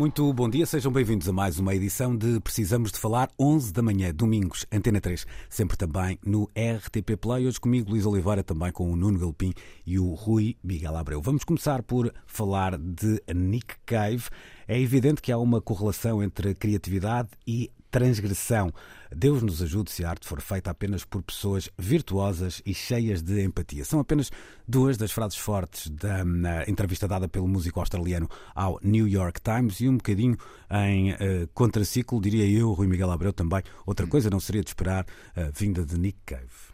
Muito bom dia, sejam bem-vindos a mais uma edição de Precisamos de Falar, 11 da manhã, domingos, Antena 3, sempre também no RTP Play. Hoje comigo, Luís Oliveira, também com o Nuno Galpim e o Rui Miguel Abreu. Vamos começar por falar de Nick Cave. É evidente que há uma correlação entre criatividade e transgressão. Deus nos ajude se a arte for feita apenas por pessoas virtuosas e cheias de empatia. São apenas duas das frases fortes da entrevista dada pelo músico australiano ao New York Times e um bocadinho em uh, contraciclo, diria eu, Rui Miguel Abreu também. Outra coisa não seria de esperar, uh, vinda de Nick Cave.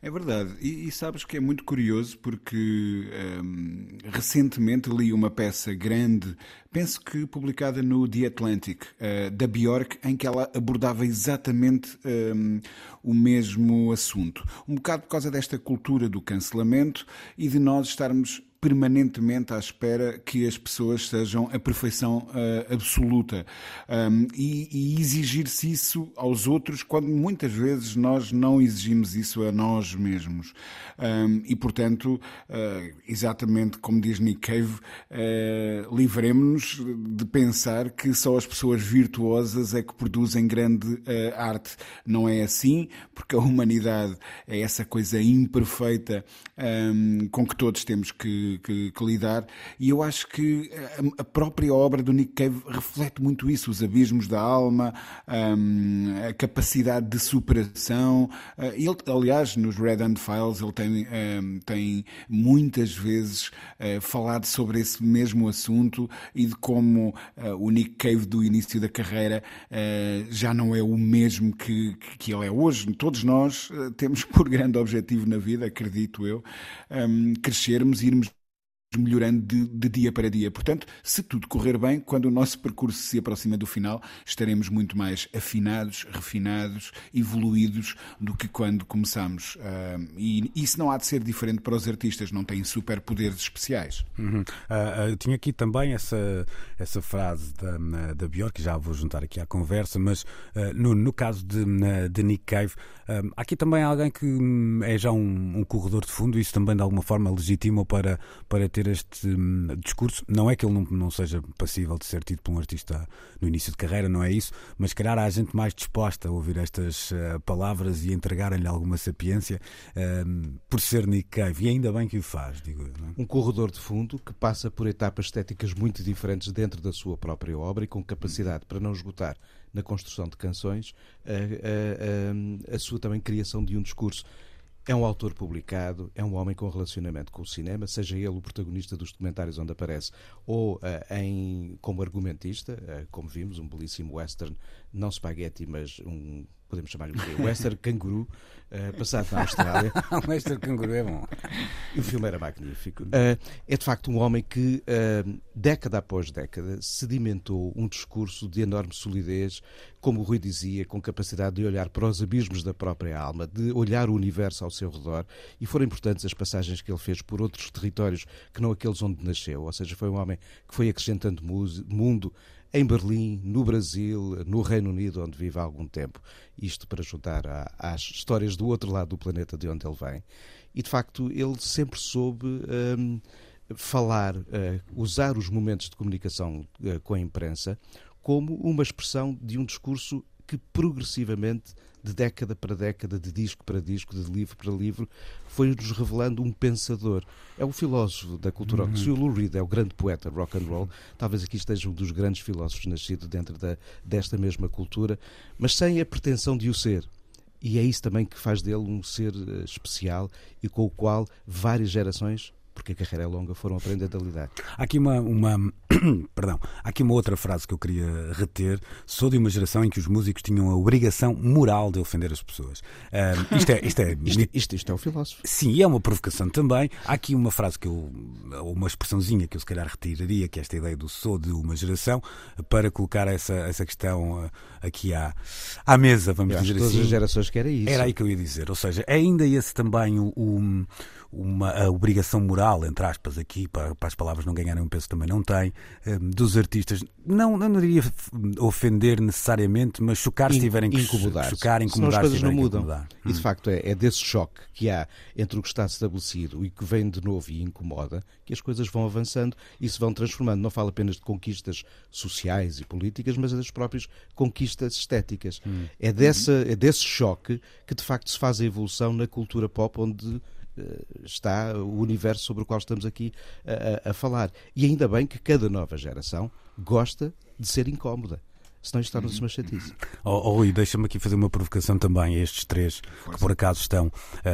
É verdade, e, e, sabes que é muito curioso porque um, recentemente li uma peça grande, penso que publicada no The Atlantic, uh, da Bjork, em que ela abordava exatamente um, o mesmo assunto. Um bocado por causa desta cultura do cancelamento e de nós estarmos permanentemente à espera que as pessoas sejam a perfeição uh, absoluta um, e, e exigir-se isso aos outros quando muitas vezes nós não exigimos isso a nós mesmos. Um, e, portanto, uh, exatamente como diz Nick Cave, uh, livremos-nos de pensar que só as pessoas virtuosas é que produzem grande arte. Não é assim, porque a humanidade é essa coisa imperfeita um, com que todos temos que que, que, lidar, e eu acho que a, própria obra do Nick Cave reflete muito isso, os abismos da alma, um, a capacidade de superação. Uh, ele, aliás, nos Red Hand Files, ele tem, um, tem muitas vezes uh, falado sobre esse mesmo assunto e de como uh, o Nick Cave do início da carreira já não é o mesmo que, que ele é hoje. Todos nós temos por grande objetivo na vida, acredito eu, um, crescermos irmos melhorando de, de, dia para dia. Portanto, se tudo correr bem, quando o nosso percurso se aproxima do final, estaremos muito mais afinados, refinados, evoluídos do que quando começamos. Uh, e isso não há de ser diferente para os artistas, não têm superpoderes especiais. Uhum. Uh, eu tinha aqui também essa, essa frase da, da Björk, que já vou juntar aqui à conversa, mas uh, no, no caso de, de Nick Cave, aqui também alguém que hum, é já um, um corredor de fundo, isso também de alguma forma legitima para, para ter este hum, discurso. Não é que ele não, não seja passível de ser tido por um artista no início de carreira, não é isso, mas calhar há gente mais disposta a ouvir estas uh, palavras e entregarem-lhe alguma sapiência uh, por ser Nick Cave, e ainda bem que o faz, digo eu. É? Um corredor de fundo que passa por etapas estéticas muito diferentes dentro da sua própria obra e com capacidade para não esgotar na construção de canções a, a, a, a sua também criação de um discurso. É um autor publicado, é um homem com relacionamento com o cinema, seja ele o protagonista dos documentários onde aparece ou uh, em, como argumentista, uh, como vimos, um belíssimo western, não spaghetti, mas um podemos chamar-lhe o Western Canguru, uh, passado na Austrália. o Western Canguru é bom. O filme era magnífico. Uh, é de facto um homem que, uh, década após década, sedimentou um discurso de enorme solidez, como o Rui dizia, com capacidade de olhar para os abismos da própria alma, de olhar o universo ao seu redor, e foram importantes as passagens que ele fez por outros territórios que não aqueles onde nasceu. Ou seja, foi um homem que foi acrescentando mundo em Berlim, no Brasil, no Reino Unido, onde vive há algum tempo. Isto para juntar às histórias do outro lado do planeta de onde ele vem. E de facto, ele sempre soube um, falar, uh, usar os momentos de comunicação uh, com a imprensa como uma expressão de um discurso que progressivamente de década para década, de disco para disco, de livro para livro, foi-nos revelando um pensador. É o filósofo da cultura rock. Uhum. Se o Lou Reed é o grande poeta rock and roll, talvez aqui esteja um dos grandes filósofos nascido dentro da, desta mesma cultura, mas sem a pretensão de o ser. E é isso também que faz dele um ser eh, especial e com o qual várias gerações porque a carreira é longa, foram aprendendo a lidar. Há aqui uma, uma, Perdão, há aqui uma outra frase que eu queria reter. Sou de uma geração em que os músicos tinham a obrigação moral de ofender as pessoas. Uh, isto, é, isto, é, isto, isto, isto, é o filósofo. Sim, é uma provocação também. Há aqui uma frase que eu, uma expressãozinha que eu se calhar retiraria, que é esta ideia do sou de uma geração, para colocar essa, essa questão uh, aqui à, à mesa, vamos eu dizer todas assim. Todas as gerações querem isso. Era aí que eu ia dizer. Ou seja, é ainda esse também o, o uma a obrigação moral, entre aspas, aqui, para, para, as palavras não ganharem um peso também não tem, um, dos artistas. Não, não diria ofender necessariamente, mas chocar se tiverem que incomodar. chocar, incomodar. Senão as coisas não mudam. E de hum. facto é, é, desse choque que há entre o que está estabelecido e que vem de novo e incomoda que as coisas vão avançando e se vão transformando. Não falo apenas de conquistas sociais e políticas, mas das próprias conquistas estéticas. Hum. É, dessa, é desse choque que de facto se faz a evolução na cultura pop, onde está o universo sobre o qual estamos aqui a, a, falar. E ainda bem que cada nova geração gosta de ser incómoda senão isto torna-se uma chatice. Oh, oh Rui, deixa-me aqui fazer uma provocação também a estes três que por acaso estão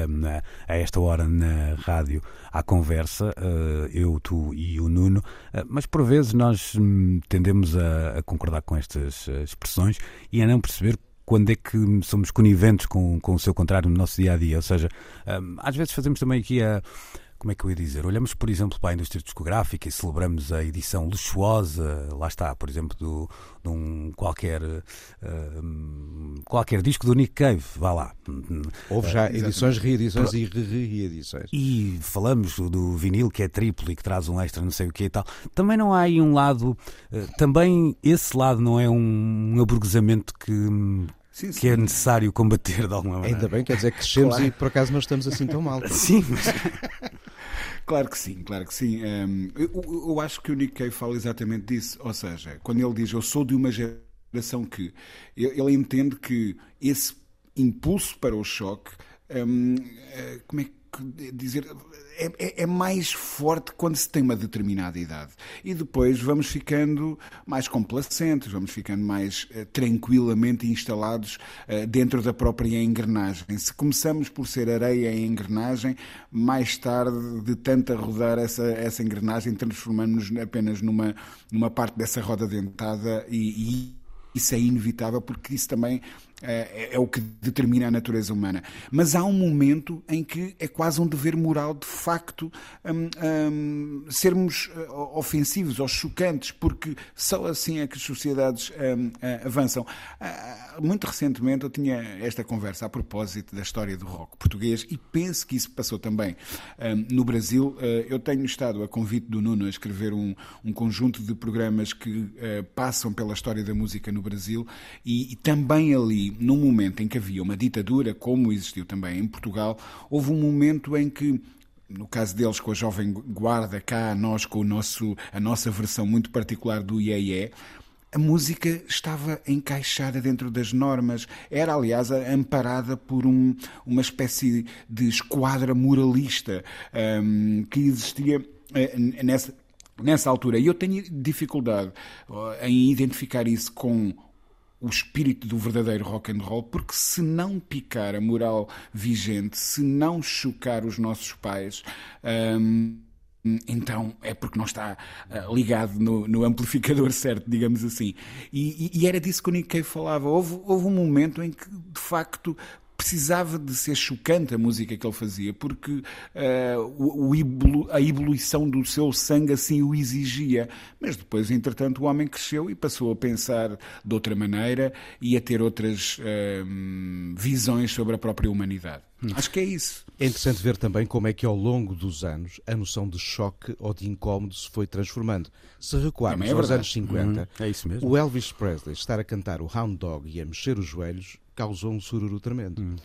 um, a esta hora na rádio à conversa, uh, eu, tu e o Nuno, uh, mas por vezes nós um, tendemos a, a, concordar com estas expressões e a não perceber quando é que somos coniventes com, com o seu contrário no nosso dia a dia. Ou seja, hum, às vezes fazemos também aqui a como é que eu ia dizer? Olhamos, por exemplo, para a indústria discográfica e celebramos a edição luxuosa, lá está, por exemplo, do, de um qualquer, uh, qualquer disco do Nick Cave, vá lá. Houve já edições, reedições e reedições. E falamos do vinil que é triplo e que traz um extra, não sei o que e tal. Também não há aí um lado, uh, também esse lado não é um, um aburguesamento que, Sim, sim. que é necessário combater de alguma maneira. Ainda bem, quer dizer que crescemos claro. e por acaso não estamos assim tão mal. Sim, mas... Claro que sim, claro que sim. Um, eu, eu, acho que o Nick Cave fala exatamente disso. Ou seja, quando ele diz eu sou de uma geração que. Ele entende que esse impulso para o choque. Um, eh, como é que dizer é, é, é, mais forte quando se tem uma determinada idade e depois vamos ficando mais complacentes, vamos ficando mais uh, tranquilamente instalados uh, dentro da própria engrenagem. Se começamos por ser areia em engrenagem, mais tarde de tanto a rodar essa, essa engrenagem transformamos-nos apenas numa, numa parte dessa roda dentada e, e isso é inevitável porque isso também é, é, é, o que determina a natureza humana. Mas há um momento em que é quase um dever moral, de facto, um, um, sermos uh, ofensivos ou chocantes, porque só assim é que as sociedades um, uh, avançam. Uh, muito recentemente eu tinha esta conversa a propósito da história do rock português e penso que isso passou também no Brasil. Uh, eu tenho estado a convite do Nuno a escrever um conjunto de programas que uh, passam pela história da música no Brasil e, e também ali num momento em que havia uma ditadura, como existiu também em Portugal, houve um momento em que no caso deles com a jovem guarda, cá nós com o nosso, a nossa versão muito particular do IEE, a música estava encaixada dentro das normas. Era, aliás, amparada por um, uma espécie de esquadra moralista um, que existia uh, nessa, nessa altura. E eu tenho dificuldade uh, em identificar isso com o espírito do verdadeiro rock and roll, porque se não picar a moral vigente, se não chocar os nossos pais, hum, então é porque não está uh, ligado no, no, amplificador certo, digamos assim. E, e, e, era disso que o Nick falava. Houve, houve um momento em que, de facto, precisava de ser chocante a música que ele fazia, porque uh, o, o, a evolução do seu sangue assim o exigia. Mas depois, entretanto, o homem cresceu e passou a pensar de outra maneira e a ter outras uh, visões sobre a própria humanidade. Hum. Acho que é isso. É interessante ver também como é que ao longo dos anos a noção de choque ou de incómodo se foi transformando. Se recuarmos é aos anos 50, hum, é o Elvis Presley estar a cantar o Hound Dog e a mexer os joelhos causou um sururu tremendo. Hum.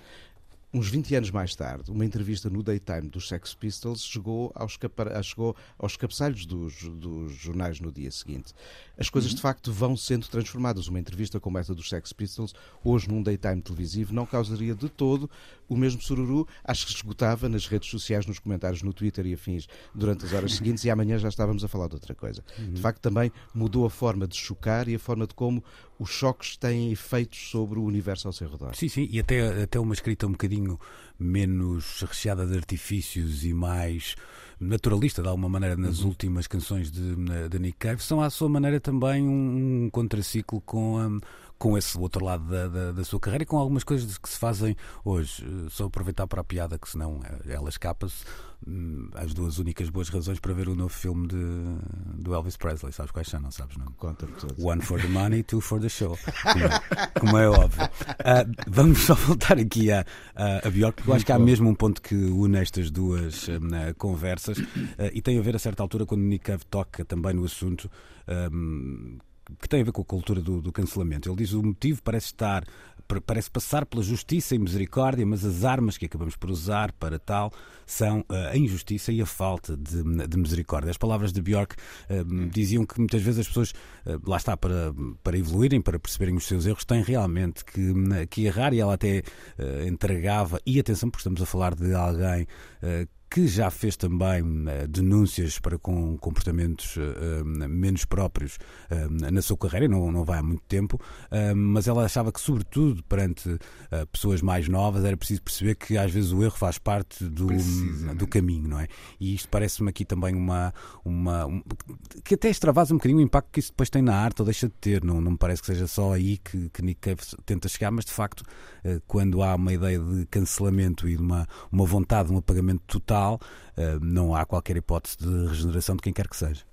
Uns 20 anos mais tarde, uma entrevista no Daytime dos Sex Pistols chegou aos, chegou aos cabeçalhos dos, dos jornais no dia seguinte. As coisas uhum. de facto vão sendo transformadas. Uma entrevista como essa dos Sex Pistols, hoje num daytime televisivo, não causaria de todo o mesmo sururu. Acho que esgotava nas redes sociais, nos comentários no Twitter e afins durante as horas seguintes e amanhã já estávamos a falar de outra coisa. Uhum. De facto, também mudou a forma de chocar e a forma de como os choques têm efeitos sobre o universo ao seu redor. Sim, sim, e até, até uma escrita um bocadinho menos recheada de artifícios e mais naturalista, de alguma maneira, nas uhum. últimas canções de, de Nick Cave, são à sua maneira também um, um contraciclo com a com esse outro lado da, da, da, sua carreira e com algumas coisas que se fazem hoje. Eh, só aproveitar para a piada, que senão eh, ela escapa-se. Hum, as duas únicas boas razões para ver o novo filme de, do Elvis Presley. Sabes quais são, não sabes? Não? Conta-me One for the money, two for the show. Como é, como é óbvio. Uh, vamos só voltar aqui a, a, a Bjork, porque eu acho que há mesmo um ponto que une estas duas uh, conversas uh, e tem a ver a certa altura quando Nick Cave toca também no assunto. Um, que tem a ver com a cultura do, do cancelamento. Ele diz o motivo parece estar parece passar pela justiça e misericórdia, mas as armas que acabamos por usar para tal são eh, a injustiça e a falta de, de misericórdia. As palavras de Bjork uh, diziam que muitas vezes as pessoas, uh, lá está, para, para evoluírem, para perceberem os seus erros, têm realmente que, que errar e ela até entregava, e atenção, porque estamos a falar de alguém que já fez também uh, denúncias para com comportamentos uh, menos próprios na sua carreira, não, não vai há muito tempo, mas ela achava que, sobretudo perante pessoas mais novas, era preciso perceber que às vezes o erro faz parte do, do caminho, não é? E isto parece-me aqui também uma. uma um, que até extravasa um bocadinho o impacto que isso depois tem na arte ou deixa de ter, não, não me parece que seja só aí que, que Nick Cave tenta chegar, mas de facto, quando há uma ideia de cancelamento e de uma, uma vontade de um apagamento total eh, não há qualquer hipótese de regeneração de quem quer que seja.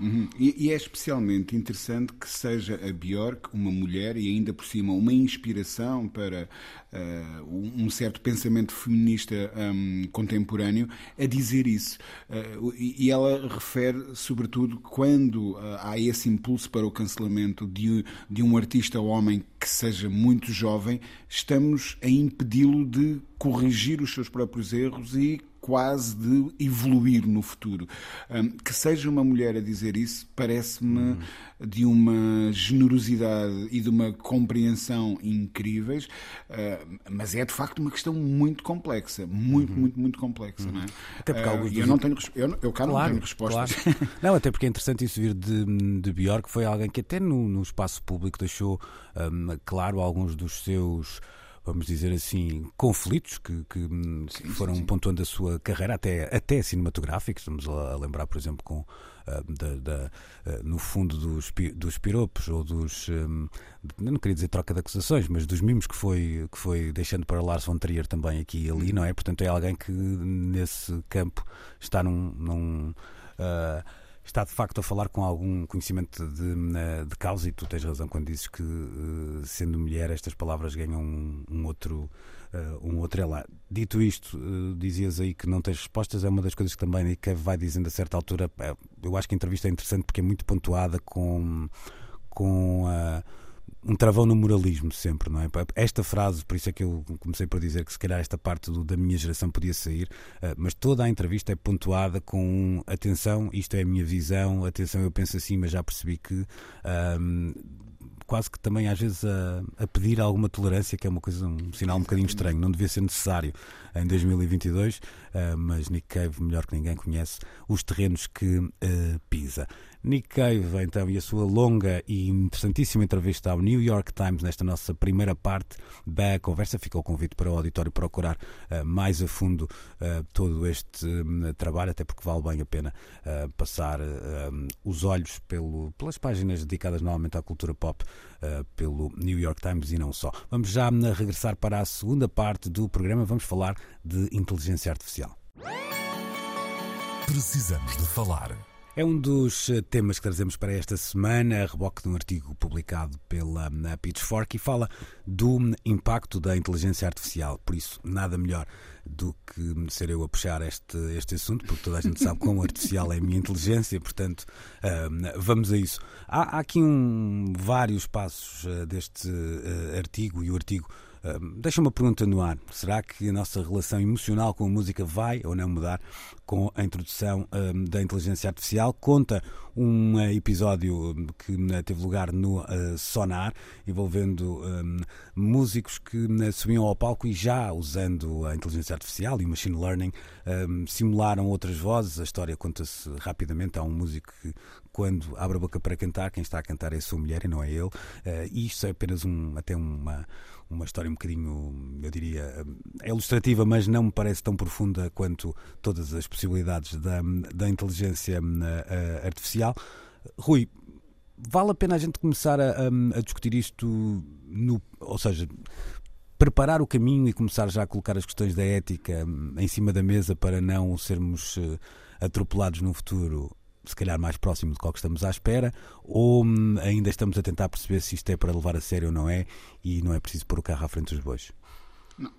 Uhum. E, e, é especialmente interessante que seja a Björk uma mulher e ainda por cima uma inspiração para uh, um certo pensamento feminista um, contemporâneo a dizer isso. Uh, e, e, ela refere, sobretudo, quando uh, há esse impulso para o cancelamento de, de um artista homem que seja muito jovem, estamos a impedi-lo de corrigir os seus próprios erros e quase de evoluir no futuro. que seja uma mulher a dizer isso parece-me hum. de uma generosidade e de uma compreensão incríveis, mas é de facto uma questão muito complexa, muito, uhum. muito, muito complexa, uhum. não é? Até porque uh, eu não tenho, eu, eu cá claro, não tenho respostas. Claro. não, até porque é interessante isso vir de, de Bjork, foi alguém que até no, no espaço público deixou um, claro alguns dos seus vamos dizer assim, conflitos que, que sim, foram sim, sim. pontuando a sua carreira, até, até cinematográfica. Estamos a lembrar, por exemplo, com, uh, da, da, uh, no fundo dos, dos piropos ou dos. Um, não queria dizer troca de acusações, mas dos mimos que foi, que foi deixando para Lars von Trier também aqui e ali, não é? Portanto, é alguém que nesse campo está num. num uh, está de facto a falar com algum conhecimento de, de causa e tu tens razão quando dizes que, eh, sendo mulher, estas palavras ganham um, um outro. Uh, um outro ela. Dito isto, dizias aí que não tens respostas, é uma das coisas que também Nick vai dizendo a certa altura. eu acho que a entrevista é interessante porque é muito pontuada com, com a. Um travão no moralismo sempre, não é? Esta frase, por isso é que eu comecei por dizer que se calhar esta parte do, da minha geração podia sair, uh, mas toda a entrevista é pontuada com um, atenção, isto é a minha visão, atenção, eu penso assim, mas já percebi que um, quase que também às vezes a, a, pedir alguma tolerância, que é uma coisa, um sinal um bocadinho estranho, não devia ser necessário em 2022, uh, ah, mas Nick Cave, melhor que ninguém, conhece os terrenos que uh, pisa. Nick Cave, então, e a sua longa e interessantíssima entrevista ao New York Times nesta nossa primeira parte da conversa. Fica o convite para o auditório procurar uh, mais a fundo uh, todo este um, trabalho, até porque vale bem a pena uh, passar os olhos pelo, pelas páginas dedicadas normalmente à cultura pop pelo New York Times e não só. Vamos já hum, regressar para a segunda parte do programa. Vamos falar de inteligência artificial. Precisamos de falar. É um dos eh, temas que trazemos para esta semana, a reboque de um artigo publicado pela Pitchfork e fala do impacto da inteligência artificial. Por isso, nada melhor do que ser eu a puxar este, este assunto, porque toda a gente sabe quão artificial é a minha inteligência, portanto, uh, vamos a isso. Há, há aqui um, vários passos deste artigo e o artigo Deixa uma pergunta no ar. Será que a nossa relação emocional com a música vai ou não mudar com a introdução um, da inteligência artificial? Conta um episódio que teve lugar no uh, Sonar, envolvendo um, músicos que subiam ao palco e já usando a inteligência artificial e o machine learning simularam outras vozes. A história conta-se rapidamente. Há um músico que, quando abre a boca para cantar, quem está a cantar é a sua mulher e não é ele. Uh, isto é apenas um, até uma uma história um bocadinho, eu diria, é ilustrativa, mas não me parece tão profunda quanto todas as possibilidades da, da inteligência artificial. Rui, vale a pena a gente começar a, a, discutir isto, no, ou seja, preparar o caminho e começar já a colocar as questões da ética em cima da mesa para não sermos atropelados no futuro se calhar mais próximo do que estamos à espera, ou hum, ainda estamos a tentar perceber se isto é para levar a sério ou não é, e não é preciso pôr o carro à frente dos bois? Não,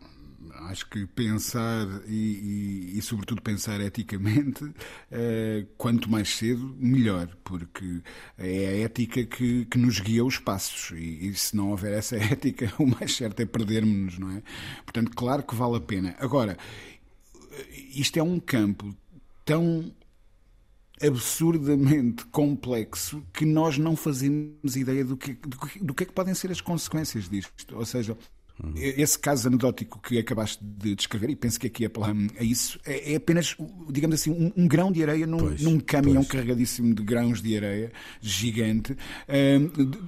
acho que pensar e, e, e sobretudo pensar eticamente, eh, quanto mais cedo, melhor, porque é a ética que, que nos guia os passos e, e, se não houver essa ética, o mais certo é perdermos-nos, não é? Portanto, claro que vale a pena. Agora, isto é um campo tão absurdamente complexo que nós não fazemos ideia do que, do que, do que é que podem ser as consequências disto. Ou seja, Uhum. Esse caso anedótico que acabaste de descrever, e penso que aqui é a isso, é, é apenas, digamos assim, um, um, grão de areia num, pois, num caminhão pois. carregadíssimo de grãos de areia gigante, uh,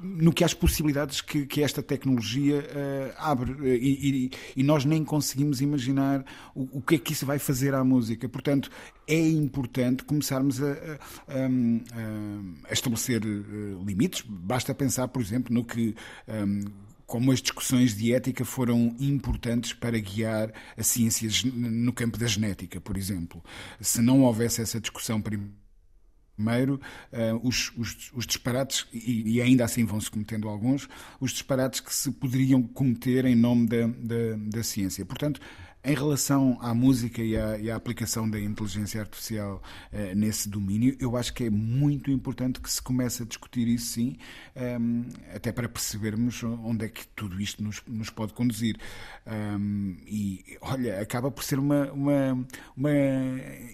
no que as possibilidades que, que esta tecnologia uh, abre. E, e, e, nós nem conseguimos imaginar o, o, que é que isso vai fazer à música. Portanto, é importante começarmos a, a, a, a estabelecer uh, limites. Basta pensar, por exemplo, no que. Um, como as discussões de ética foram importantes para guiar as ciências no campo da genética, por exemplo. Se não houvesse essa discussão primeiro, uh, os, os, os, disparates, e, e, ainda assim vão-se cometendo alguns, os disparates que se poderiam cometer em nome da, da, da ciência. Portanto, em relação à música e à, e à aplicação da inteligência artificial uh, nesse domínio, eu acho que é muito importante que se comece a discutir isso sim, um, ehm, até para percebermos onde é que tudo isto nos, nos pode conduzir. Um, ehm, e olha, acaba por ser uma, uma, uma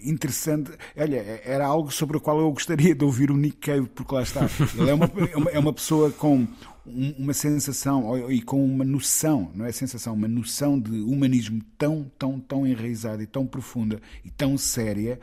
interessante. Olha, era algo sobre o qual eu gostaria de ouvir o Nick Cave, porque lá está. Ele é uma, é uma, é uma pessoa com uma sensação e com uma noção, não é sensação, uma noção de humanismo tão, tão, tão enraizada e tão profunda e tão séria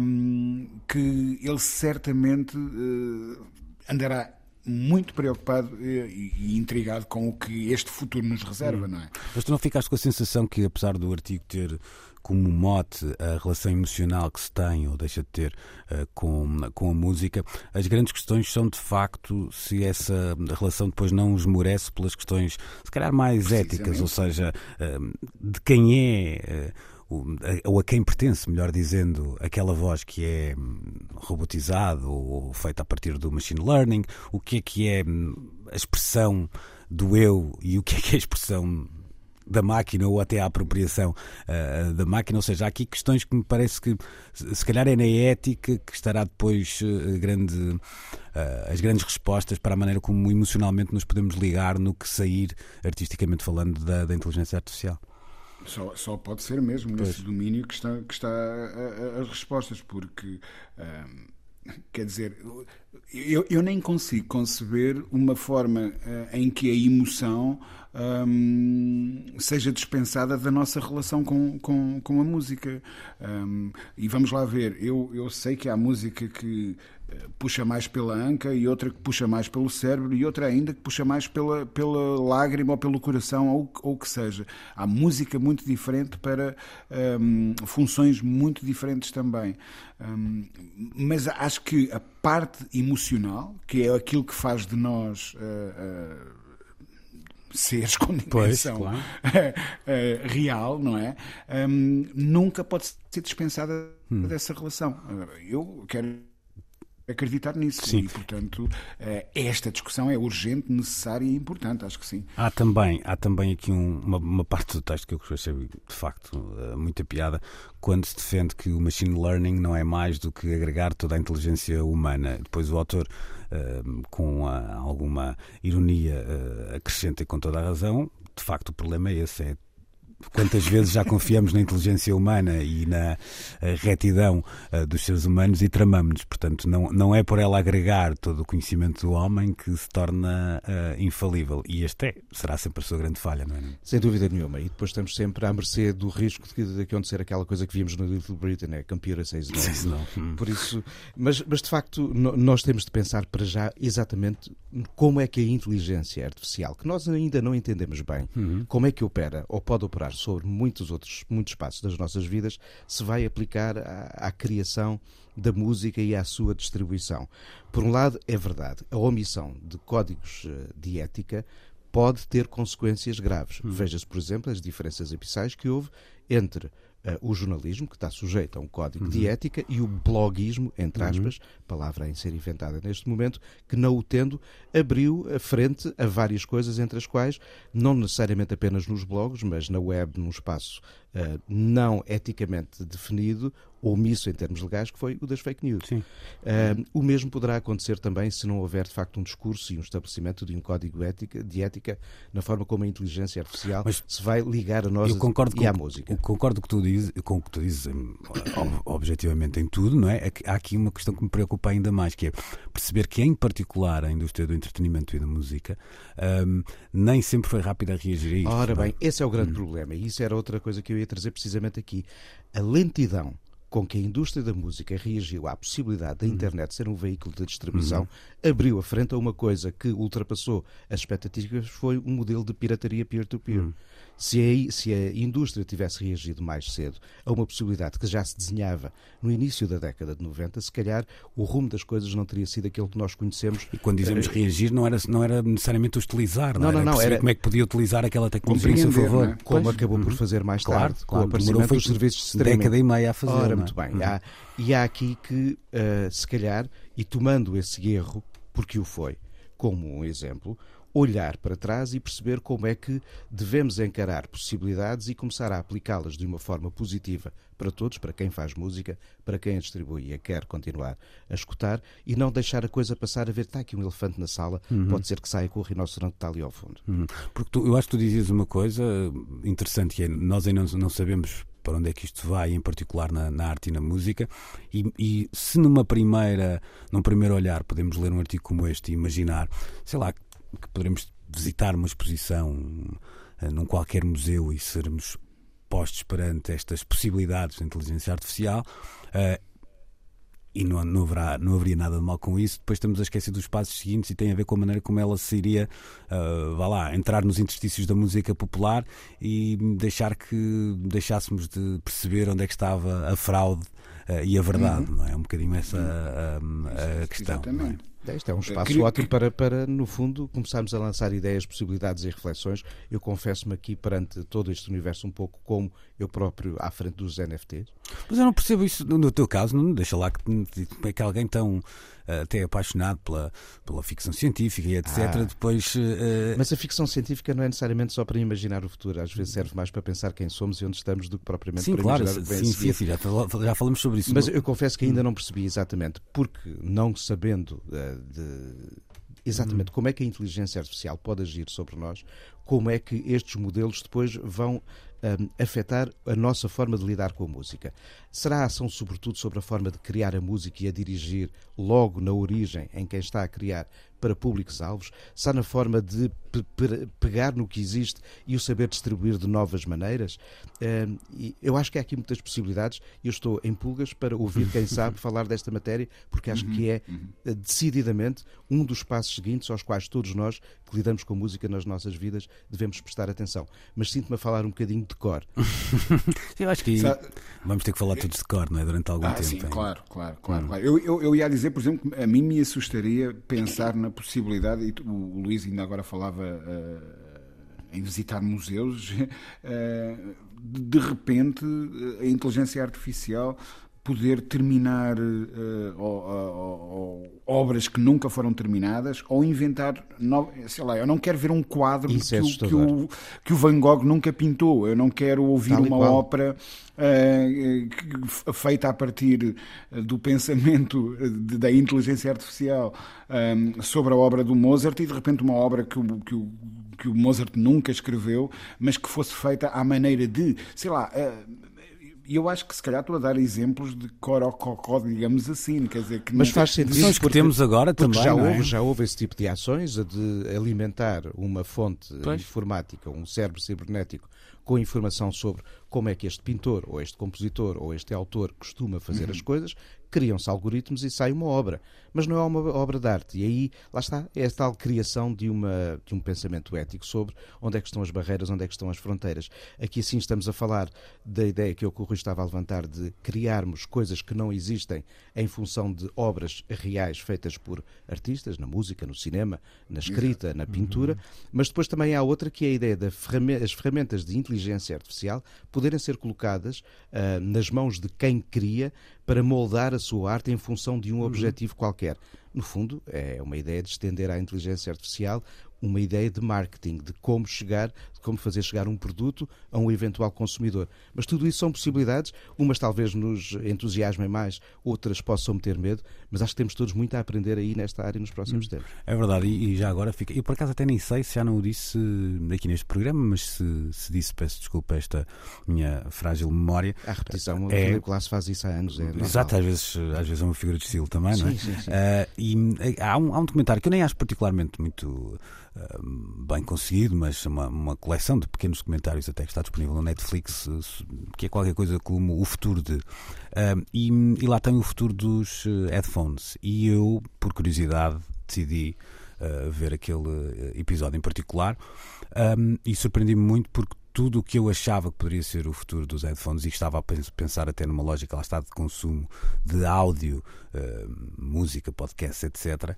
um, que ele certamente uh, andará muito preocupado e, e, intrigado com o que este futuro nos reserva, hum. não é? Mas tu não ficaste com a sensação que, apesar do artigo ter como mote a relação emocional que se tem ou deixa de ter uh, com, com a música, as grandes questões são de facto se essa relação depois não esmorece pelas questões, se calhar, mais éticas, ou seja, uh, de quem é. Uh, ou a quem pertence, melhor dizendo, aquela voz que é hum, robotizada ou feita a partir do machine learning, o que é que é hum, a expressão do eu e o que é que é a expressão da máquina ou até a apropriação uh, da máquina. Ou seja, há aqui questões que me parece que se calhar é na ética que estará depois uh, grande, uh, as grandes respostas para a maneira como emocionalmente nos podemos ligar no que sair, artisticamente falando, da, da inteligência artificial. Só, só pode ser mesmo pois. nesse domínio que está, que está as respostas, porque. Quer dizer, eu, eu nem consigo conceber uma forma uh, em que a emoção um, seja dispensada da nossa relação com, com, com a música. Um, e vamos lá ver, eu, eu sei que há música que eh, puxa mais pela anca e outra que puxa mais pelo cérebro e outra ainda que puxa mais pela, pela lágrima ou pelo coração ou o que seja. Há música muito diferente para um, funções muito diferentes também. Um, mas acho que a parte emocional, que é aquilo que faz de nós. Uh, uh, seres com dimensão claro. real, não é? Um, nunca pode ser dispensada hum. dessa relação. Eu quero acreditar nisso. Sim. E, portanto, eh, esta discussão é urgente, necessária e importante, acho que sim. Há também, há também aqui um, uma, uma, parte do texto que eu achei, de facto, eh, muita piada, quando se defende que o machine learning não é mais do que agregar toda a inteligência humana. Depois o autor, eh, com alguma ironia, acrescenta com toda a razão, de facto o problema é esse, é quantas vezes já confiamos na inteligência humana e na retidão uh, dos seres humanos e tramamos-nos. Portanto, não, não é por ela agregar todo o conhecimento do homem que se torna uh, infalível. E este é, será sempre a sua grande falha, não é? Sem dúvida nenhuma. E depois estamos sempre à mercê do risco de, de acontecer aquela coisa que vimos no Little Britain, é Says No. não. Por isso, mas, mas de facto, nós temos de pensar para já exatamente como é que a inteligência artificial, que nós ainda não entendemos bem, uhum. como é que opera ou pode operar sobre muitos outros muitos espaços das nossas vidas, se vai aplicar à, à criação da música e à sua distribuição. Por um lado, é verdade, a omissão de códigos eh, de ética pode ter consequências graves. Uhum. Veja-se, por exemplo, as diferenças abissais que houve entre o jornalismo, que está sujeito a um código uhum. de ética, e o bloguismo, entre uhum. aspas, uhum. palavra em ser inventada neste momento, que não o tendo, abriu a frente a várias coisas, entre as quais, não necessariamente apenas nos blogs, mas na web, num espaço uh, não eticamente definido, omisso em termos legais, que foi o das fake news. Uh, o mesmo poderá acontecer também se não houver, de facto, um discurso e um estabelecimento de um código ética, de ética na forma como a inteligência artificial Mas se vai ligar a nós eu concordo e com, à música. Eu concordo que tu dizes, com o que tu dizes objetivamente em tudo, não é? é há aqui uma questão que me preocupa ainda mais, que é perceber que, em particular, a indústria do entretenimento e da música um, nem sempre foi rápida a reagir a isto. Ora é? bem, esse é o grande hum. problema e isso era outra coisa que eu ia trazer precisamente aqui. A lentidão com que a indústria da música reagiu à possibilidade da uhum. internet ser um veículo de distribuição, uhum. abriu a frente a uma coisa que ultrapassou as expectativas, foi um modelo de pirataria peer-to-peer. -peer. Uhum. Se a, se a indústria tivesse reagido mais cedo a uma possibilidade que já se desenhava no início da década de 90, se calhar o rumo das coisas não teria sido aquele que nós conhecemos. E quando dizemos uh, reagir, não era, não era necessariamente utilizar, não, não, não, não era como é que podia utilizar aquela tecnologia em seu favor. É? Como pois, acabou por uhum. fazer mais claro, tarde, claro, com o aparecimento dos serviços de streaming. década e meia a fazer. Ora, muito bem. Uhum. Há, e há aqui que, uh, se calhar, e tomando esse erro, porque o foi, como um exemplo, olhar para trás e perceber como é que devemos encarar possibilidades e começar a aplicá-las de uma forma positiva para todos, para quem faz música, para quem a distribui e quer continuar a escutar e não deixar a coisa passar a ver, está aqui um elefante na sala, uhum. pode ser que saia com o rinoceronte que está ali ao fundo. Uhum. Porque tu, eu acho que tu dizias uma coisa interessante, que é, nós ainda não, não sabemos para onde é que isto vai, em particular na, na arte e na música. E, e, se numa primeira, num primeiro olhar podemos ler um artigo como este e imaginar, sei lá, que poderemos visitar uma exposição uh, num qualquer museu e sermos postos perante estas possibilidades de inteligência artificial. Uh, e não, não, haverá, não haveria nada de mal com isso. Depois estamos a esquecer dos passos seguintes e tem a ver com a maneira como ela se iria, uh, vá lá, entrar nos interstícios da música popular e deixar que deixássemos de perceber onde é que estava a fraude uh, e a verdade, uhum. não é? Um bocadinho essa a, a questão. É? Exatamente. Isto é um espaço Queria... ótimo para, para, no fundo, começarmos a lançar ideias, possibilidades e reflexões. Eu confesso-me aqui perante todo este universo um pouco como eu próprio à frente dos NFTs. Mas eu não percebo isso no teu caso, não deixa lá que, é que alguém tão eh, até apaixonado pela, pela ficção científica e etc. Ah, depois. Uh... Mas a ficção científica não é necessariamente só para imaginar o futuro, às vezes serve mais para pensar quem somos e onde estamos do que propriamente sim, para claro, imaginar o que vem sim, sim, sim, já, já falamos sobre isso. Mas eu confesso que ainda não percebi exatamente, porque não sabendo uh, de exatamente como é que a inteligência artificial pode agir sobre nós, como é que estes modelos depois vão um, afetar a nossa forma de lidar com a música. Será a ação, sobretudo, sobre a forma de criar a música e a dirigir logo na origem em quem está a criar para públicos alvos? Será na forma de pe pegar no que existe e o saber distribuir de novas maneiras? Eu acho que há aqui muitas possibilidades e eu estou em pulgas para ouvir quem sabe falar desta matéria, porque acho que é uhum. eh, decididamente um dos passos seguintes aos quais todos nós que lidamos com música nas nossas vidas devemos prestar atenção. Mas sinto-me a falar um bocadinho de cor. eu acho que Sabe... vamos ter que falar todos de cor, não é? Durante algum ah, tempo. Sim, claro, claro, claro. Hum. claro. Eu, eu, eu, ia dizer, por exemplo, que a mim me assustaria pensar na possibilidade, e o, Luís ainda agora falava uh, em visitar museus, uh, de repente a inteligência artificial poder terminar uh, ou, ou, ou, obras que nunca foram terminadas ou inventar, no, sei lá, eu não quero ver um quadro que, é o, que, o, que o Van Gogh nunca pintou, eu não quero ouvir Tal uma ópera uh, feita a partir do pensamento de, da inteligência artificial um, sobre a obra do Mozart e de repente uma obra que o, que o que o Mozart nunca escreveu, mas que fosse feita à maneira de, sei lá, e eu acho que se calhar estou a dar exemplos de corococó, digamos assim, quer dizer que Mas faz sentido. Os que temos agora também. Já, é? houve, já houve esse tipo de ações de alimentar uma fonte pois. informática, um cérebro cibernético com informação sobre como é que este pintor, ou este compositor, ou este autor costuma fazer uhum. as coisas, criam-se algoritmos e sai uma obra. Mas não é uma obra de arte. E aí, lá está, é a tal criação de, uma, de um pensamento ético sobre onde é que estão as barreiras, onde é que estão as fronteiras. Aqui sim estamos a falar da ideia que o Rui estava a levantar de criarmos coisas que não existem em função de obras reais feitas por artistas, na música, no cinema, na escrita, na pintura. Uhum. Mas depois também há outra que é a ideia das ferramentas de inteligência artificial poderem ser colocadas uh, nas mãos de quem cria para moldar a sua arte em função de um uhum. objetivo qualquer. No fundo, é uma ideia de estender à inteligência artificial uma ideia de marketing, de como chegar, de como fazer chegar um produto a um eventual consumidor. Mas tudo isso são possibilidades, umas talvez nos entusiasmem mais, outras possam meter medo, mas acho que temos todos muito a aprender aí nesta área nos próximos hum. tempos. É verdade, e, já agora fica. Eu por acaso até nem sei se já não o disse aqui neste programa, mas se, se disse, peço desculpa esta minha frágil memória. A repetição, é... o Filipe Glass faz isso há anos. É Exato, às vezes, às vezes é uma figura de estilo também, sim, não é? Sim, sim. Uh, e há um, há um documentário que eu nem acho particularmente muito bem conseguido, mas uma, uma, coleção de pequenos documentários até que está disponível no Netflix, que é qualquer coisa como o futuro de. e, e, lá tem o futuro dos eh, headphones. E eu, por curiosidade, decidi uh, ver aquele eh, episódio em particular um, e surpreendi-me muito porque tudo o que eu achava que poderia ser o futuro dos headphones e estava a pensar até numa lógica lá está de consumo de áudio, uh, música, podcast, etc.,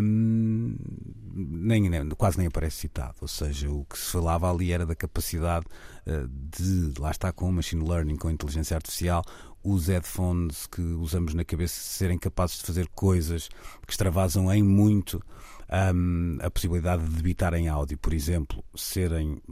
um, nem, nem, quase nem aparece citado. Ou seja, o que se falava ali era da capacidade uh, de, lá está com machine learning, com inteligência artificial, os headphones que usamos na cabeça serem capazes de fazer coisas que extravasam em muito um, a possibilidade de debitar em áudio, por exemplo, serem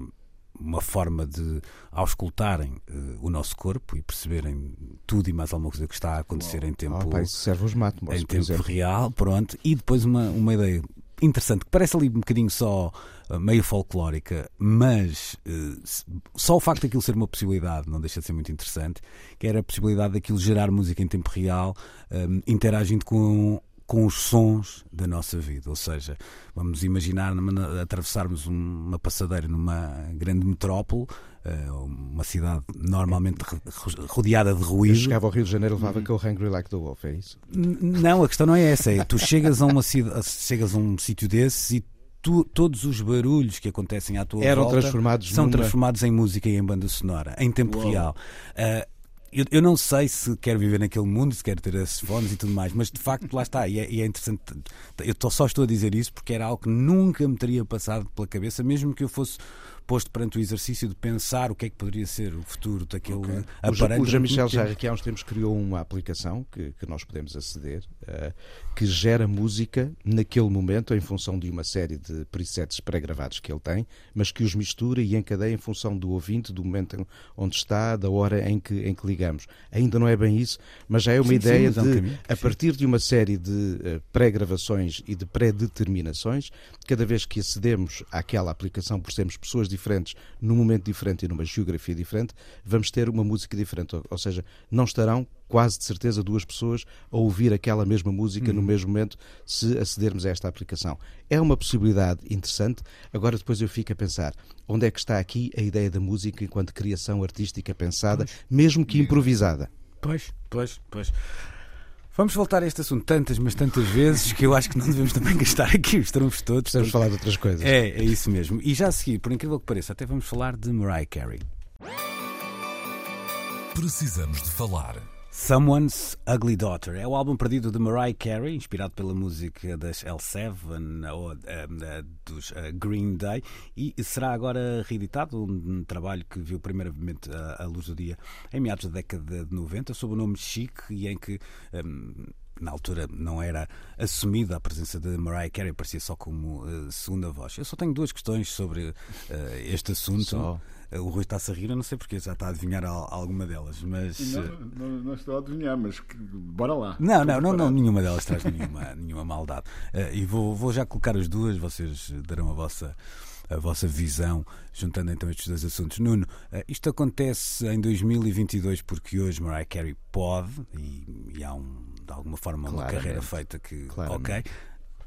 uma forma de auscultarem uh, o nosso corpo e perceberem tudo e mais alguma coisa que está a acontecer em tempo, oh, pai, serve os em tempo real, pronto, e depois uma, uma ideia interessante que parece ali um bocadinho só uh, meio folclórica, mas uh, só o facto daquilo ser uma possibilidade não deixa de ser muito interessante, que era a possibilidade daquilo gerar música em tempo real, um, interagindo com com os sons da nossa vida. Ou seja, vamos imaginar atravessarmos uma passadeira numa grande metrópole, eh, uma cidade normalmente rodeada de ruído. Eu chegava ao Rio de Janeiro levava uhum. que eu hungry like the wolf, é isso? Não, a questão não é essa. É, tu chegas a, uma, chegas a um sítio desses e Tu, todos os barulhos que acontecem à tua Eram volta transformados são numa... transformados em música e em banda sonora, em tempo Uou. real. Uh, eu, eu, não sei se quero viver naquele mundo, se quero ter esses fones e tudo mais, mas de facto lá está, e é, e é interessante. Eu só estou a dizer isso porque era algo que nunca me teria passado pela cabeça, mesmo que eu fosse posto perante o exercício de pensar o que é que poderia ser o futuro daquele okay. aparelho. O Jean-Michel já aqui há uns tempos criou uma aplicação que, que nós podemos aceder, uh, que gera música naquele momento em função de uma série de presets pré-gravados que ele tem, mas que os mistura e encadeia em função do ouvinte, do momento onde está, da hora em que, em que ligamos. Ainda não é bem isso, mas já é uma sim, ideia sim, de, a partir de uma série de uh, pré-gravações e de pré-determinações, cada vez que acedemos àquela aplicação por sermos pessoas diferentes, diferentes, num momento diferente e numa geografia diferente, vamos ter uma música diferente. Ou, seja, não estarão quase de certeza duas pessoas a ouvir aquela mesma música no uhum. mesmo momento se acedermos a esta aplicação. É uma possibilidade interessante. Agora depois eu fico a pensar, onde é que está aqui a ideia da música enquanto criação artística pensada, pois. mesmo que improvisada? Pois, pois, pois. Vamos voltar a este assunto tantas, mas tantas vezes que eu acho que não devemos também gastar aqui os trunfos todos. Precisamos falar de outras coisas. É, é isso mesmo. E já a seguir, por incrível que pareça, até vamos falar de Mariah Carey. Precisamos de falar Someone's Ugly Daughter. É o álbum perdido de Mariah Carey, inspirado pela música das L7 ou uh, dos uh, Green Day, e será agora reeditado um trabalho que viu primeiramente a, a luz do dia em meados da década de 90, sob o nome Chic, e em que um, na altura não era assumida a presença de Mariah Carey, parecia só como uh, segunda voz. Eu só tenho duas questões sobre uh, este assunto. Só. O Rui está-se a rir, eu não sei porque já está a adivinhar alguma delas, mas. Não, não, não estou a adivinhar, mas que, bora lá. Não, não, não, não, nenhuma delas traz nenhuma, nenhuma maldade. Uh, e vou, vou já colocar as duas, vocês darão a vossa a vossa visão, juntando então estes dois assuntos. Nuno, uh, isto acontece em 2022 porque hoje Mariah Carey pode, e, e há um, de alguma forma uma carreira feita que, Claramente. ok,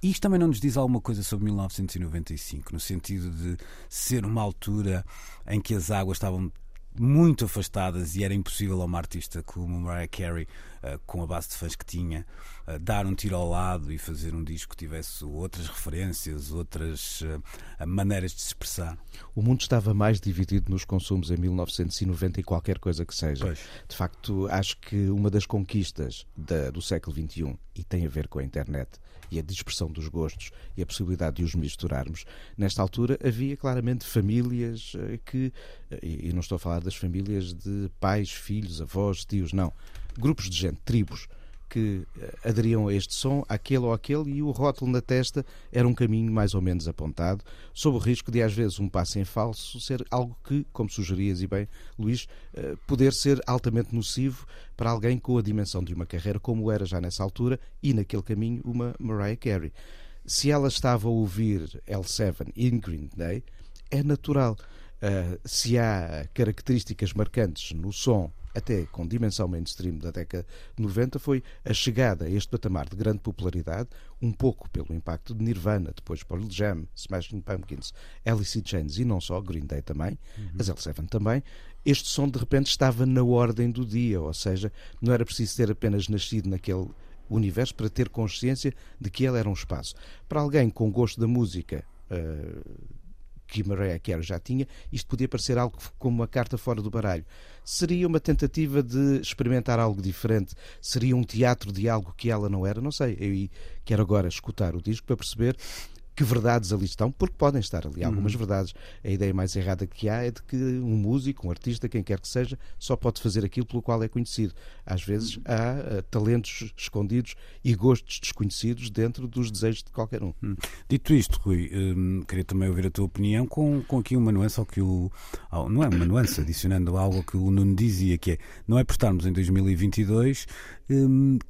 isto também não nos diz alguma coisa sobre 1995, no sentido de ser uma altura em que as águas estavam muito afastadas e era impossível a uma artista como Mariah Carey, uh, com a base de fãs que tinha, uh, dar um tiro ao lado e fazer um disco que tivesse outras referências, outras uh, maneiras de se expressar. O mundo estava mais dividido nos consumos em 1990 e qualquer coisa que seja. Pois. De facto, acho que uma das conquistas da, do século XXI, e tem a ver com a internet, e a dispersão dos gostos e a possibilidade de os misturarmos, nesta altura havia claramente famílias eh, que, eh, e não estou a falar das famílias de pais, filhos, avós, tios, não, grupos de gente, tribos que eh, aderiam a este som, aquele ou aquele, e o rótulo na testa era um caminho mais ou menos apontado, sob o risco de, às vezes, um passo em falso ser algo que, como sugerias e bem, Luís, eh, poder ser altamente nocivo para alguém com a dimensão de uma carreira, como era já nessa altura, e naquele caminho uma Mariah Carey. Se ela estava a ouvir L7 in Green Day, é natural. Uh, se há características marcantes no som até com dimensão mainstream da década de 90, foi a chegada a este patamar de grande popularidade, um pouco pelo impacto de Nirvana, depois Pearl Jam, Smashing Pumpkins, Alice in Chains e não só, Green Day também, uhum. as L7 também, este som de repente estava na ordem do dia, ou seja, não era preciso ter apenas nascido naquele universo para ter consciência de que ele era um espaço. Para alguém com gosto da música, uh, que Mariah Carey já tinha, isto podia parecer algo como uma carta fora do baralho. Seria uma tentativa de experimentar algo diferente? Seria um teatro de algo que ela não era? Não sei. Eu quero agora escutar o disco para perceber que verdades ali estão, porque podem estar ali algumas uhum. verdades. A ideia mais errada que há é de que um músico, um artista, quem quer que seja, só pode fazer aquilo pelo qual é conhecido. Às vezes há uh, talentos escondidos e gostos desconhecidos dentro dos desejos de qualquer um. Hum. Dito isto, Rui, hum, queria também ouvir a tua opinião com, com aqui uma nuance, ao que o, ao, não é uma nuance, adicionando algo que o Nuno dizia, que é, não é por estarmos em 2022 hum,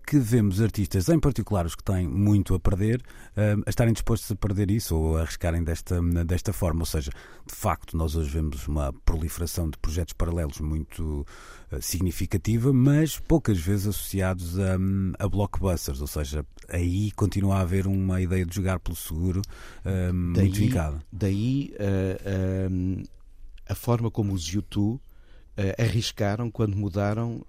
que vemos artistas, em particular os que têm muito a perder, hum, a estarem dispostos a perder isso ou a arriscarem desta, desta forma. Ou seja, de facto, nós hoje vemos uma proliferação de projetos paralelos muito uh, significativa, mas poucas vezes associados a, a, blockbusters. Ou seja, aí continua a haver uma ideia de jogar pelo seguro uh, muito vincada. Daí uh, a forma como os YouTube arriscaram quando mudaram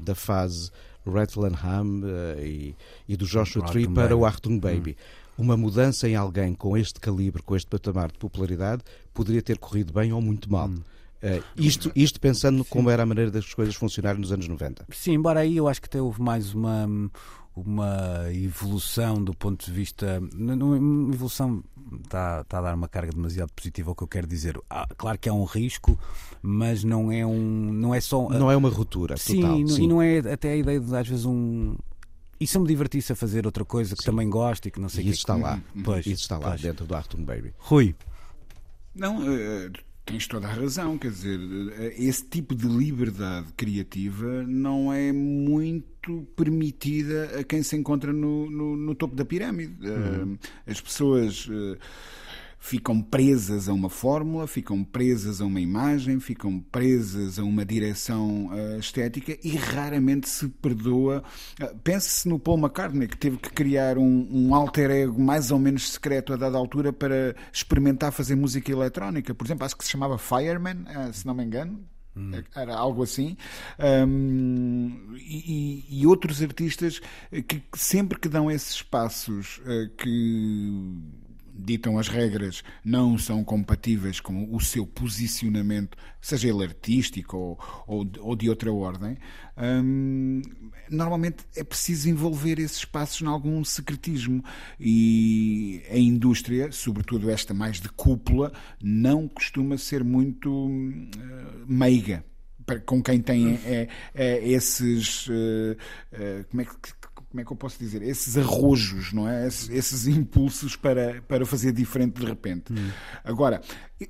da fase Ham uh, e, e, do Joshua Tree para o Achtung Baby. Hum. Uma mudança em alguém com este calibre, com este patamar de popularidade, poderia ter corrido bem ou muito mal. Hum. Uh, isto, isto pensando Sim. como era a maneira das coisas funcionarem nos anos 90. Sim, embora aí eu acho que até houve mais uma, uma evolução do ponto de vista. Uma evolução está, está a dar uma carga demasiado positiva ao que eu quero dizer. Ah, claro que há um risco, mas não é um. Não é só. Não é uma ruptura. Sim, total, sim. e não é até a ideia de às vezes um. E se eu me divertisse a fazer outra coisa que sim. também gosto e que não sei o que. Isso está lá. Pois, isso está lá pois. dentro do Artung Baby. Rui. Não, uh, Tens toda a razão, quer dizer, esse tipo de liberdade criativa não é muito permitida a quem se encontra no, no, no topo da pirâmide. Uhum. As pessoas eh, ficam presas a uma fórmula, ficam presas a uma imagem, ficam presas a uma direção uh, estética e raramente se perdoa. Uh, Pense-se no Paul McCartney, que teve que criar um, um, alter ego mais ou menos secreto a dada altura para experimentar fazer música eletrónica. Por exemplo, acho que se chamava Fireman, uh, se não me engano. Hum. Era algo assim. Um, e, e, outros artistas que sempre que dão esses passos que ditam as regras, não são compatíveis com o seu posicionamento, seja ele artístico ou, ou, ou de outra ordem, hum, normalmente é preciso envolver esses espaços em algum secretismo. E a indústria, sobretudo esta mais de cúpula, não costuma ser muito uh, meiga com quem tem é, é, esses. Uh, uh, como é que como é que eu posso dizer, esses arrojos, não é? Esses, esses impulsos para, para fazer diferente de repente. Hum. Agora,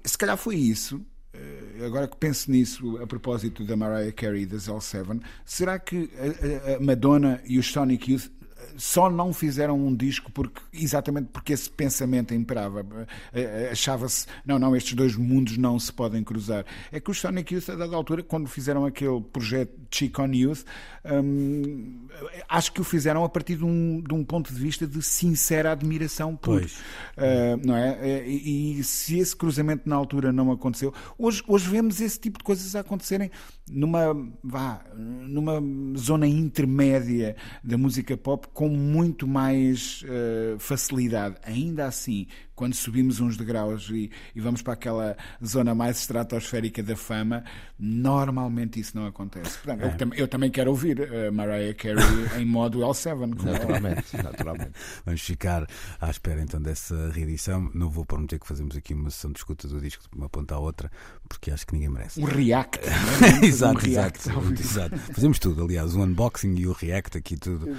se calhar foi isso. Eh, agora que penso nisso a propósito da Mariah Carey e das L7, será que a, a Madonna e os Sonic Youth só não fizeram um disco porque, exatamente porque esse pensamento imperava. Eh, eh, achava-se, não, não, estes dois mundos não se podem cruzar. É que os Sonic Youth, a dada altura, quando fizeram aquele projeto Chic on Youth, hum, acho que o fizeram a partir de um, de um ponto de vista de sincera admiração por. Uh, não é? E, e, se esse cruzamento na altura não aconteceu, hoje, hoje vemos esse tipo de coisas a acontecerem numa, vá, numa zona intermédia da música pop com muito mais uh, facilidade. Ainda assim, quando subimos uns degraus e, e, vamos para aquela zona mais estratosférica da fama, normalmente isso não acontece. Portanto, é. eu, tam eu, também quero ouvir uh, Mariah Carey em modo L7. Naturalmente, naturalmente. Vamos ficar à espera então dessa reedição. Não vou prometer que fazemos aqui uma sessão de escuta do disco de uma ponta à outra, porque acho que ninguém merece. Um react. É? exato, um react, exato, exato. Fazemos tudo, aliás, o unboxing e o react aqui tudo uh,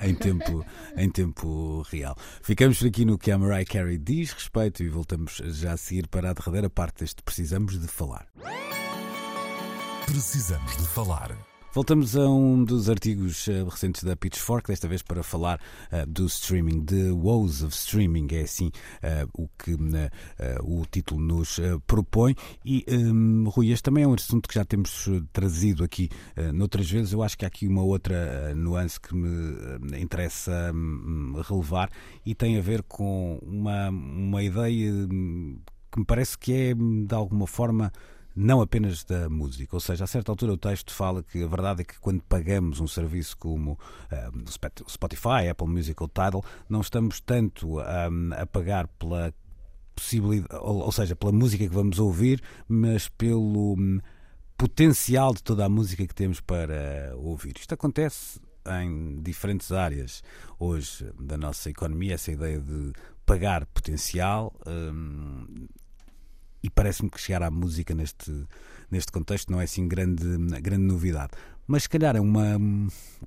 em, tempo, em tempo real. Ficamos por aqui no que a Mariah Carey diz respeito e voltamos já a seguir para a derradeira parte deste Precisamos de Falar. Precisamos de Falar. Voltamos a um dos artigos uh, recentes da Pitchfork, desta vez para falar uh, do streaming, de Woes of Streaming, é assim uh, o que o título nos propõe. E, um, Rui, este também é um assunto que já temos trazido aqui noutras vezes. Eu acho que há aqui uma outra nuance que me interessa um, relevar e tem a ver com uma, uma ideia hum, que me parece que é, de alguma forma, não apenas da música. Ou seja, a certa altura o texto fala que a verdade é que quando pagamos um serviço como uh, Spotify, Apple Music ou Tidal, não estamos tanto um, a pagar pela possibilidade, ou, ou, seja, pela música que vamos ouvir, mas pelo um, potencial de toda a música que temos para ouvir. Isto acontece em diferentes áreas hoje da nossa economia, essa ideia de pagar potencial. Um, e parece-me que chegar à música neste, neste contexto não é assim grande, grande novidade. Mas se calhar é uma,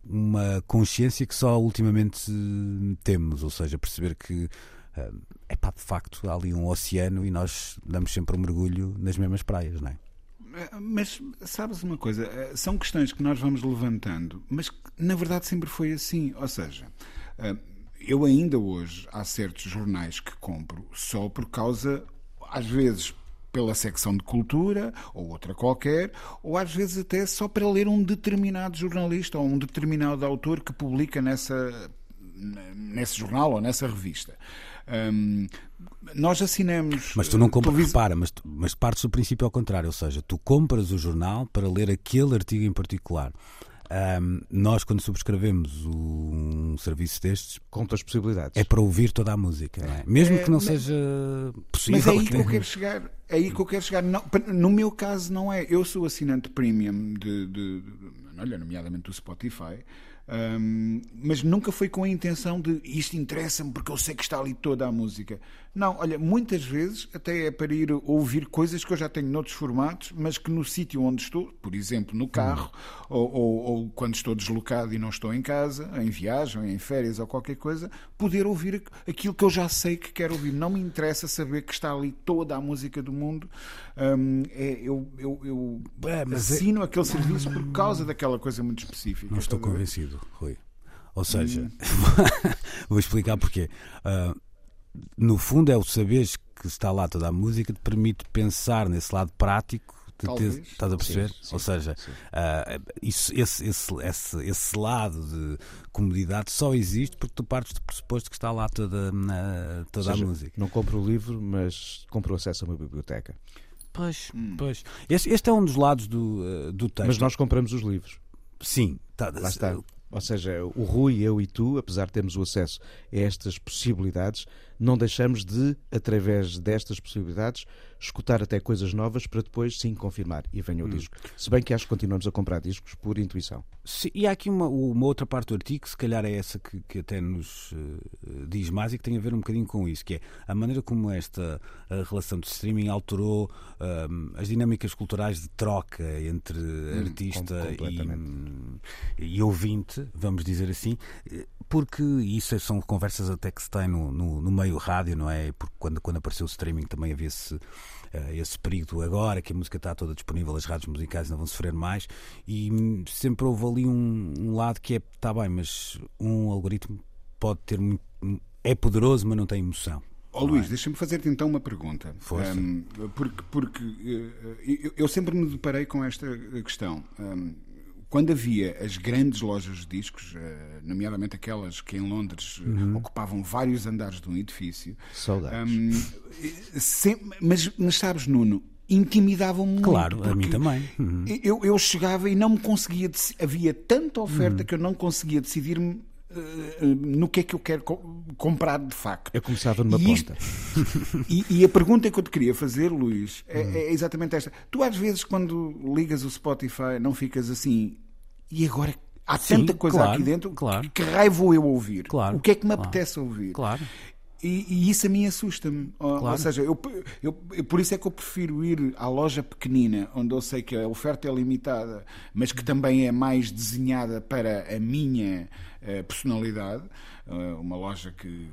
uma consciência que só ultimamente temos, ou seja, perceber que é pá, de facto há ali um oceano e nós damos sempre um mergulho nas mesmas praias, não é? Mas sabes uma coisa? Eh, são questões que nós vamos levantando, mas que na verdade sempre foi assim. Ou seja, eh, eu ainda hoje há certos jornais que compro só por causa, às vezes, pela secção de cultura ou outra qualquer, ou às vezes até só para ler um determinado jornalista ou um determinado autor que publica nessa, nesse jornal ou nessa revista. Hum, nós assinamos. Mas tu não compras, televis... repara, mas, mas partes do princípio ao contrário, ou seja, tu compras o jornal para ler aquele artigo em particular. Um, nós, quando subscrevemos um serviço destes, conta as possibilidades. É para ouvir toda a música, é? mesmo é, que não mas, seja possível. Mas é aí que eu quero chegar. É aí que eu quero chegar. Não, no meu caso, não é. Eu sou assinante premium de, de, de olha, nomeadamente do Spotify. Um, mas nunca foi com a intenção de isto interessa-me porque eu sei que está ali toda a música. Não, olha, muitas vezes até é para ir ouvir coisas que eu já tenho noutros formatos, mas que no sítio onde estou, por exemplo, no carro, hum. ou, ou, ou, quando estou deslocado e não estou em casa, em viagem, em férias ou qualquer coisa, poder ouvir aquilo que eu já sei que quero ouvir. Não me interessa saber que está ali toda a música do mundo. Um, é, eu eu, eu é, assino é... aquele serviço por causa daquela coisa muito específica. Não estou convencido, Rui. Ou seja, hum. vou explicar porquê. Uh, no fundo é o saberes que está lá toda a música que te permite pensar nesse lado prático de ter, estás a perceber? Sim, sim, Ou seja, uh, isso, esse, esse, esse, esse lado de comodidade só existe porque tu partes do pressuposto que está lá toda, uh, toda seja, a música. Não compro o livro, mas compro acesso a uma biblioteca. Pois, hum. pois. Este, este, é um dos lados do, uh, do texto. Mas nós compramos os livros. Sim, tá, lá está. Ou seja, o Rui, eu e tu, apesar de termos o acesso a estas possibilidades, não deixamos de, através destas possibilidades, escutar até coisas novas para depois sim confirmar e venha o hum. disco. Se bem que acho que continuamos a comprar discos por intuição. Sim, e há aqui uma, uma, outra parte do artigo, se calhar é essa que, que até nos uh, diz mais e que tem a ver um bocadinho com isso, que é a maneira como esta relação de streaming alterou uh, as dinâmicas culturais de troca entre hum, artista e, e, ouvinte, vamos dizer assim, porque isso são conversas até que se tem no, no, no meio rádio, não é? Porque quando, quando apareceu o streaming também havia esse uh, esse período agora, que a música está toda disponível, as rádios musicais não vão sofrer mais, e sempre houve ali um, um lado que é, está bem, mas um algoritmo pode ter muito. é poderoso, mas não tem emoção. Ó oh, Luís, é? deixa-me fazer-te então uma pergunta. Um, porque porque uh, eu, eu, sempre me deparei com esta questão. Um, quando havia as grandes lojas de discos, eh, nomeadamente aquelas que em Londres eh, uhum. ocupavam vários andares de um edifício. Saudades. Um, mas, mas sabes, Nuno, intimidavam-me Claro, muito, a mim também. Uhum. Eu, eu chegava e não me conseguia. Havia tanta oferta uhum. que eu não conseguia decidir-me no que é que eu quero co comprar de facto. Eu começava numa e isto, ponta. e, e, a pergunta que eu te queria fazer, Luís, é, uhum. é exatamente esta. Tu às vezes, quando ligas o Spotify, não ficas assim e agora há Sim, tanta coisa claro, aqui dentro claro. que raio vou eu ouvir? Claro, o que é que me claro, apetece ouvir? Claro. E, e, isso a mim assusta-me. Claro. Ou seja, eu, eu, por isso é que eu prefiro ir à loja pequenina, onde eu sei que a oferta é limitada, mas que também é mais desenhada para a minha personalidade. Uh, uma loja que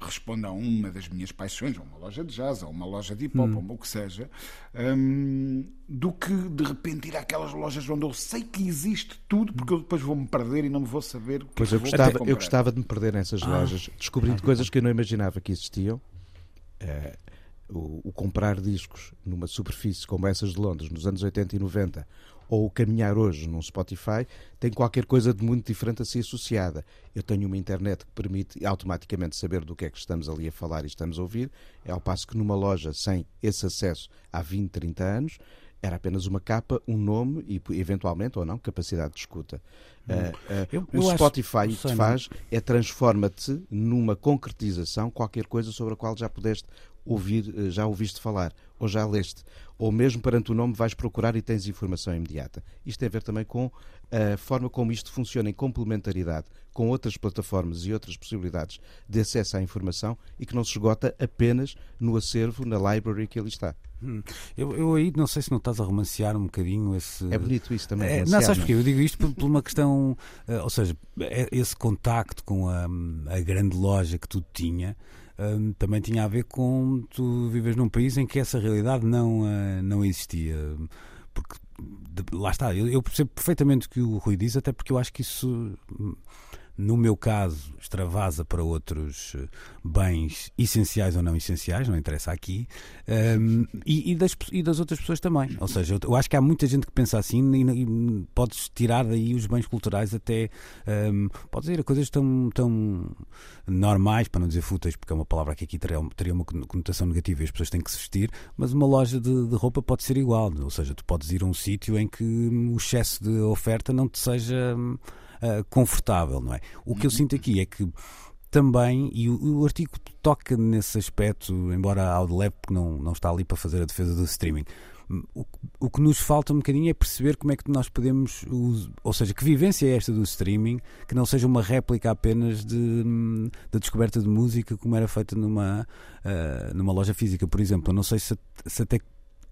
responda a uma das minhas paixões, a uma loja de jazz, a uma loja de hip hop, hum. ou o que seja, um, do que de repente ir àquelas lojas onde eu sei que existe tudo, porque eu depois vou-me perder e não vou saber o que Pois eu, gostava, eu gostava de me perder nessas ah. lojas, descobrindo coisas que eu não imaginava que existiam. Uh, o, o, comprar discos numa superfície como essas de Londres nos anos 80 e 90 ou caminhar hoje num Spotify tem qualquer coisa de muito diferente a ser associada. Eu tenho uma internet que permite automaticamente saber do que é que estamos ali a falar e estamos a ouvir, é ao passo que numa loja sem esse acesso há 20, 30 anos, era apenas uma capa, um nome e, eventualmente, ou não, capacidade de escuta. Uh, uh, eu, o eu Spotify o que te faz é transforma-te numa concretização qualquer coisa sobre a qual já pudeste ouvir, eh, já ouviste falar, ou já leste, ou mesmo perante o nome vais procurar e tens informação imediata. Isto tem a ver também com a forma como isto funciona em complementaridade com outras plataformas e outras possibilidades de acesso à informação e que não se esgota apenas no acervo, na library que ali está. Hum. Eu, eu, aí não sei se não estás a romancear um bocadinho esse. É bonito isso também. É, não, sabes porquê? Eu digo isto por, por uma questão. Uh, ou seja, é, esse contacto com a, a grande loja que tu tinha também tinha a ver com tu vives num país em que essa realidade não, uh, não existia. Porque lá está, eu, eu percebo perfeitamente o que o Rui diz, até porque eu acho que isso no meu caso, extravasa para outros eh, bens essenciais ou não essenciais, não interessa aqui, um, ehm, e, e, das, e, das, outras pessoas também. Ou seja, eu, acho que há muita gente que pensa assim e, e podes tirar daí os bens culturais até, um, ehm, podes a coisas tão, tão normais, para não dizer fúteis, porque é uma palavra que aqui teria, teria uma conotação negativa e as pessoas têm que se vestir, mas uma loja de, de roupa pode ser igual. Ou seja, tu podes ir a um sítio em que o excesso de oferta não te seja uh, confortável, não é? O que eu sinto aqui é que também, e o, o, artigo toca nesse aspecto, embora ao de leve, porque não, não está ali para fazer a defesa do streaming. O, o que nos falta um bocadinho é perceber como é que nós podemos, ou seja, que vivência é esta do streaming, que não seja uma réplica apenas de, da descoberta de música como era feita numa, uh, numa loja física, por exemplo. Eu não sei se, se até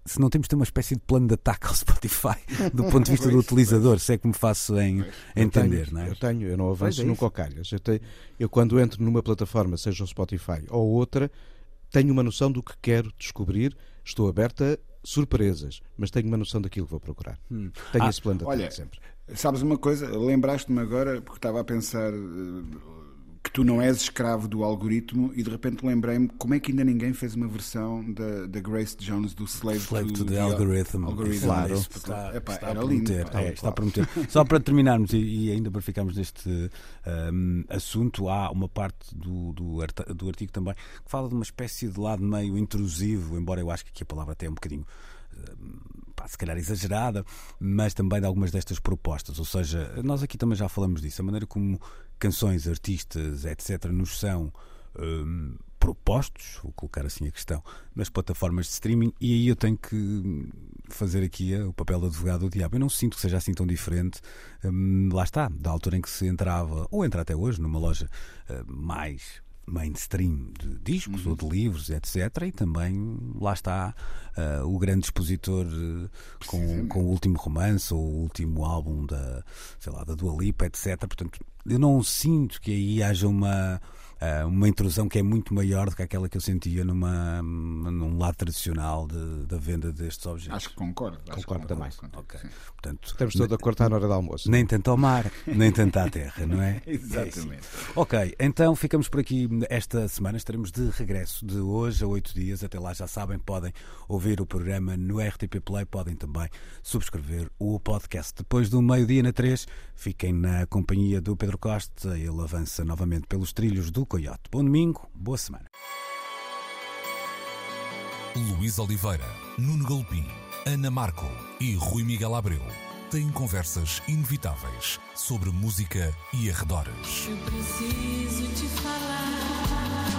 se não temos de ter uma espécie de plano de ataque ao Spotify do ponto de vista do utilizador, se é que me faço em entender, eu não é? Eu tenho, eu não avanço é nunca ao calhas. Eu, tenho, eu quando entro numa plataforma, seja o Spotify ou outra, tenho uma noção do que quero descobrir, estou aberta a surpresas, mas tenho uma noção daquilo que vou procurar. Hum. Tenho ah, esse plano de ataque olha, sempre. Sabes uma coisa? Lembraste-me agora, porque estava a pensar eh, que tu não és escravo do algoritmo e de repente lembrei-me como é que ainda ninguém fez uma versão da, da Grace Jones do Slave, Slave to, to the Algorithm. algorithm. Claro, está, Epá, está, era a lindo, prometer, é, está a prometer. Só para terminarmos e, e, ainda para ficarmos neste um, assunto, há uma parte do, do, do artigo também que fala de uma espécie de lado meio intrusivo, embora eu acho que aqui a palavra até é um bocadinho pá, se calhar exagerada, mas também de algumas destas propostas. Ou seja, nós aqui também já falamos disso, a maneira como canções, artistas, etc., nos são um, propostos, vou colocar assim a questão, nas plataformas de streaming, e aí eu tenho que fazer aqui o papel de advogado do diabo. Eu não sinto que seja assim tão diferente. Hum, lá está, da altura em que se entrava, ou entra até hoje, numa loja uh, mais mainstream de discos uhum. ou de livros, etc. E também lá está uh, o grande expositor uh, com, com o último romance ou o último álbum da, sei lá, da Dua Lipa, etc. Portanto, eu não sinto que aí haja uma uma intrusão que é muito maior do que aquela que eu sentia numa, num lado tradicional de, da venda destes objetos. Acho que concordo. Acho concordo, também. Okay. Portanto, Estamos todos a cortar na hora do almoço. Nem tanto ao mar, nem tanto à terra, não é? Exatamente. É ok, então ficamos por aqui esta semana. Estaremos de regresso de hoje a oito dias. Até lá, já sabem, podem ouvir o programa no RTP Play, podem também subscrever o podcast. Depois do meio-dia na três, fiquem na companhia do Pedro Costa. Ele avança novamente pelos trilhos do Coyote. Bom domingo, boa semana. Luís Oliveira, Nuno Galpim, Ana Marco e Rui Miguel Abreu têm conversas inevitáveis sobre música e arredores. Eu preciso te falar.